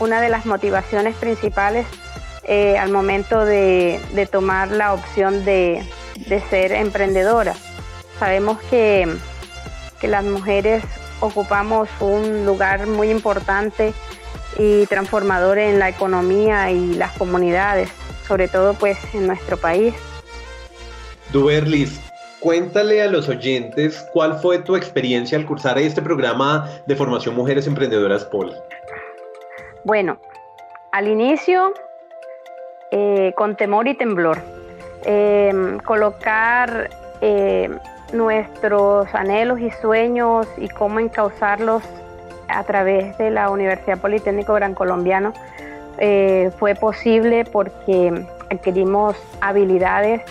Speaker 11: una de las motivaciones principales eh, al momento de tomar la opción de, de ser emprendedora. Sabemos que, que las mujeres ocupamos un lugar muy importante y transformador en la economía y las comunidades, sobre todo pues en nuestro país.
Speaker 2: Duberlis, cuéntale a los oyentes cuál fue tu experiencia al cursar este programa de formación Mujeres Emprendedoras Poli.
Speaker 11: Bueno, al inicio eh, con temor y temblor, Em, colocar em, nuestros anhelos y sueños y cómo encauzarlos a través de la Universidad Politécnico Gran Colombiano eh, fue posible porque adquirimos habilidades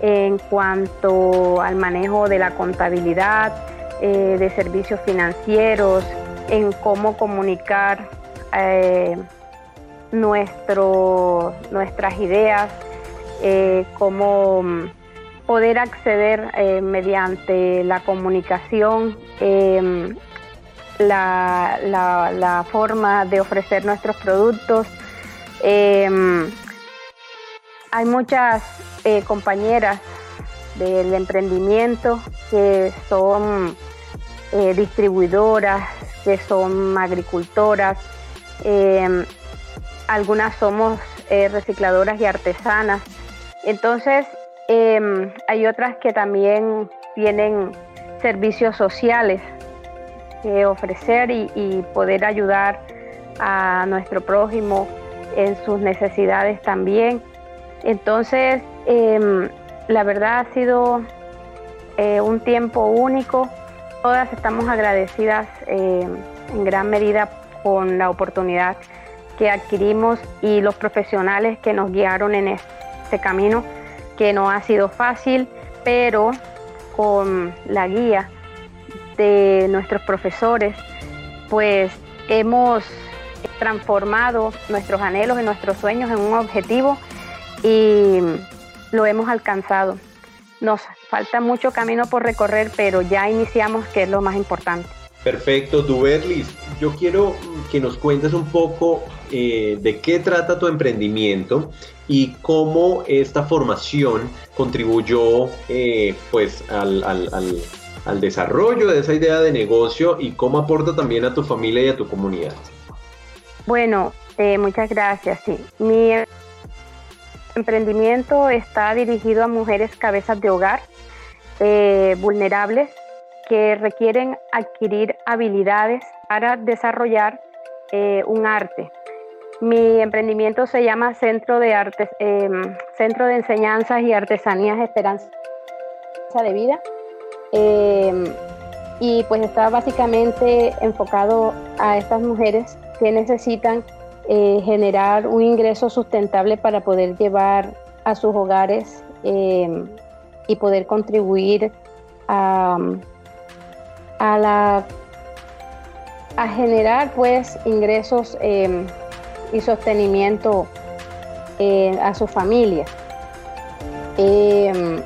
Speaker 11: en cuanto al manejo de la contabilidad, eh, de servicios financieros, en cómo comunicar eh, nuestro, nuestras ideas eh, cómo mm, poder acceder eh, mediante la comunicación, em, la, forma de ofrecer nuestros productos. Em, hay muchas eh, compañeras del emprendimiento que son distribuidoras, que son agricultoras, em, algunas somos recicladoras y artesanas. Entonces, em, hay otras que también tienen servicios sociales que ofrecer y, poder ayudar a nuestro prójimo en sus necesidades también. Entonces, em, la verdad ha sido eh, un tiempo único. Todas estamos agradecidas em, en gran medida con la oportunidad que adquirimos y los profesionales que nos guiaron en este camino que no ha sido fácil, pero con la guía de nuestros profesores, pues hemos transformado nuestros anhelos y nuestros sueños en un objetivo y lo hemos alcanzado. Nos falta mucho camino por recorrer, pero ya iniciamos, que es lo más importante.
Speaker 2: Perfecto, Duberlis. Yo quiero que nos cuentes un poco eh, de qué trata tu emprendimiento y cómo esta formación contribuyó eh, pues al, desarrollo de esa idea de negocio y cómo aporta también a tu familia y a tu comunidad.
Speaker 11: Bueno, eh, muchas gracias. Sí. Mi emprendimiento está dirigido a mujeres cabezas de hogar vulnerables que requieren adquirir habilidades para desarrollar un arte, mi emprendimiento se llama Centro de Artes, em, Centro de Enseñanzas y Artesanías Esperanza de Vida. Em, y pues está básicamente enfocado a estas mujeres que necesitan eh, generar un ingreso sustentable para poder llevar a sus hogares em, y poder contribuir a la a generar pues ingresos y sostenimiento eh, a su familia. Em,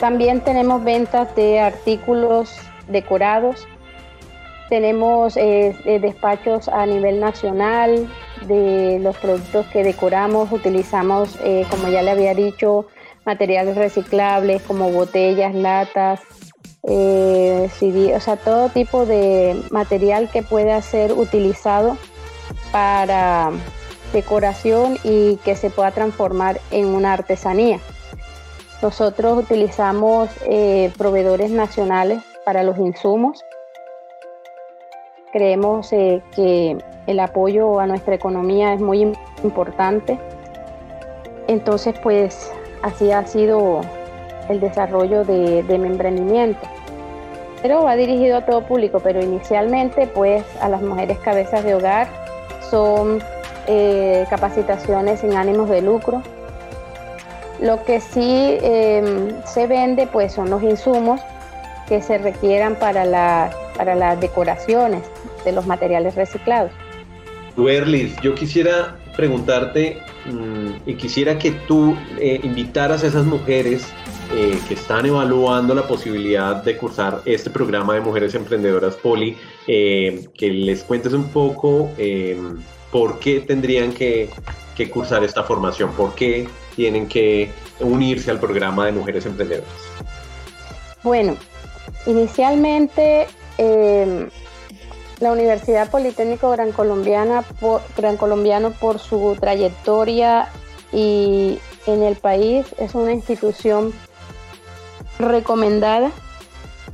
Speaker 11: también tenemos ventas de artículos decorados, tenemos eh, despachos a nivel nacional de los productos que decoramos, utilizamos, eh, como ya le había dicho, materiales reciclables como botellas, latas, o sea, todo tipo de material que pueda ser utilizado para decoración y que se pueda transformar en una artesanía. Nosotros utilizamos eh, proveedores nacionales para los insumos. Creemos eh, que el apoyo a nuestra economía es muy importante. Entonces, pues así ha sido el desarrollo de, mi emprendimiento. Pero va dirigido a todo público, pero inicialmente pues a las mujeres cabezas de hogar son eh, capacitaciones sin ánimos de lucro. Lo que sí em, se vende pues son los insumos que se requieran para, para las decoraciones de los materiales reciclados.
Speaker 2: Berlis, yo quisiera preguntarte mm, y quisiera que tú eh, invitaras a esas mujeres eh, que están evaluando la posibilidad de cursar este programa de mujeres emprendedoras Poli, eh, que les cuentes un poco em, por qué tendrían que, cursar esta formación, por qué tienen que unirse al programa de mujeres emprendedoras.
Speaker 11: Bueno, inicialmente em, la Universidad Politécnico Gran, Colombiana, Gran Colombiano por su trayectoria y en el país es una institución recomendada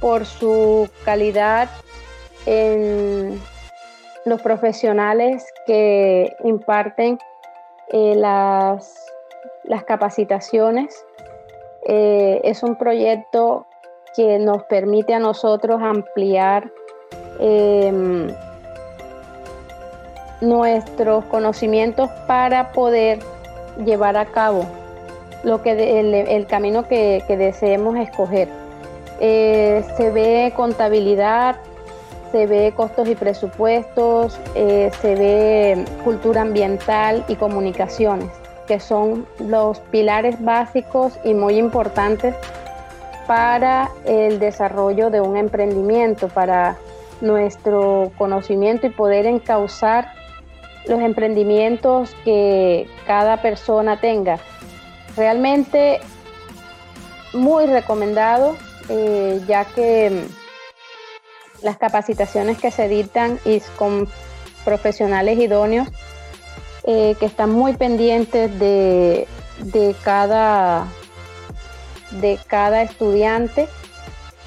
Speaker 11: por su calidad en los profesionales que imparten eh, las, las, capacitaciones. Eh, es un proyecto que nos permite a nosotros ampliar Em, nuestros conocimientos para poder llevar a cabo lo que el, camino que, deseemos escoger. Eh, se ve contabilidad, se ve costos y presupuestos, eh, se ve cultura ambiental y comunicaciones, que son los pilares básicos y muy importantes para el desarrollo de un emprendimiento, para nuestro conocimiento y poder encauzar los emprendimientos que cada persona tenga. Realmente muy recomendado, eh, ya que mm, las capacitaciones que se dictan y con profesionales idóneos eh, que están muy pendientes de, de, cada, de cada estudiante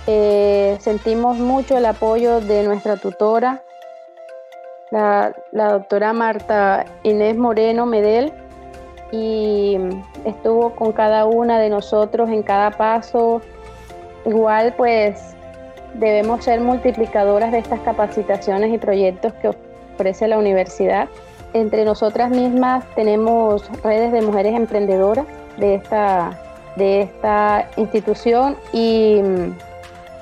Speaker 11: eh, sentimos mucho el apoyo de nuestra tutora, la, doctora Marta Inés Moreno Medel, y estuvo con cada una de nosotros en cada paso. Igual pues debemos ser multiplicadoras de estas capacitaciones y proyectos que ofrece la universidad. Entre nosotras mismas tenemos redes de mujeres emprendedoras de esta, de esta institución y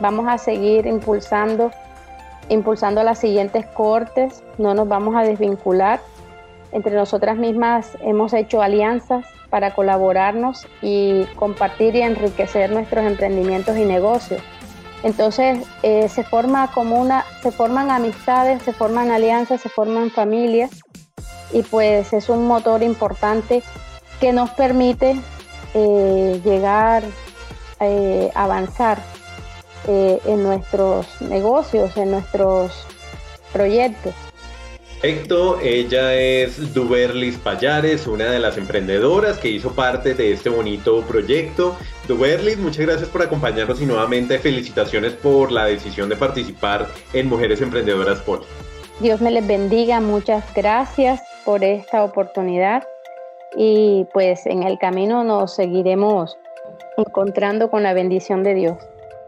Speaker 11: Vamos a seguir impulsando, impulsando las siguientes cortes, no nos vamos a desvincular. Entre nosotras mismas hemos hecho alianzas para colaborarnos y compartir y enriquecer nuestros emprendimientos y negocios. Entonces eh, se forma como una, se forman amistades, se forman alianzas, se forman familias y pues es un motor importante que nos permite eh, llegar, a eh, avanzar en nuestros negocios, en nuestros proyectos.
Speaker 2: Perfecto, ella es Duberlis Payares, una de las emprendedoras que hizo parte de este bonito proyecto. Duberlis, muchas gracias por acompañarnos y nuevamente felicitaciones por la decisión de participar en Mujeres Emprendedoras Poli.
Speaker 11: Dios me les bendiga, muchas gracias por esta oportunidad y pues en el camino nos seguiremos encontrando con la bendición de Dios.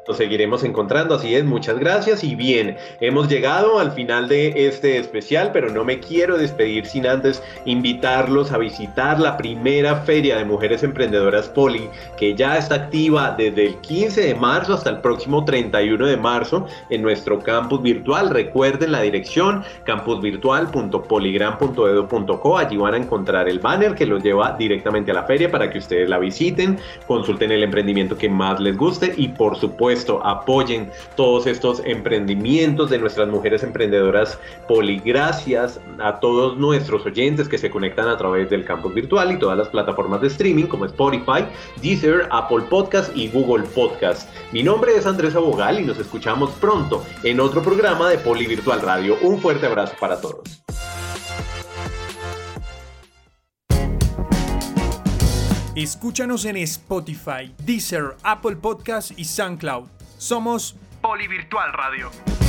Speaker 2: Nos seguiremos encontrando, así es, muchas gracias y bien, hemos llegado al final de este especial, pero no me quiero despedir sin antes invitarlos a visitar la primera feria de mujeres emprendedoras Poli, que ya está activa desde el 15 de marzo hasta el próximo 31 de marzo en nuestro campus virtual. Recuerden la dirección campusvirtual.poligram.edu.co, allí van a encontrar el banner que los lleva directamente a la feria para que ustedes la visiten, consulten el emprendimiento que más les guste y por apoyen todos estos emprendimientos de nuestras mujeres emprendedoras poligracias, a todos nuestros oyentes que se conectan a través del campus virtual y todas las plataformas de streaming como Spotify, Deezer, Apple Podcast y Google Podcast. Mi nombre es Andrés Abogal y nos escuchamos pronto en otro programa de Poli Virtual Radio. Un fuerte abrazo para todos.
Speaker 12: Escúchanos en Spotify, Deezer, Apple Podcast y SoundCloud. Somos Polivirtual Radio.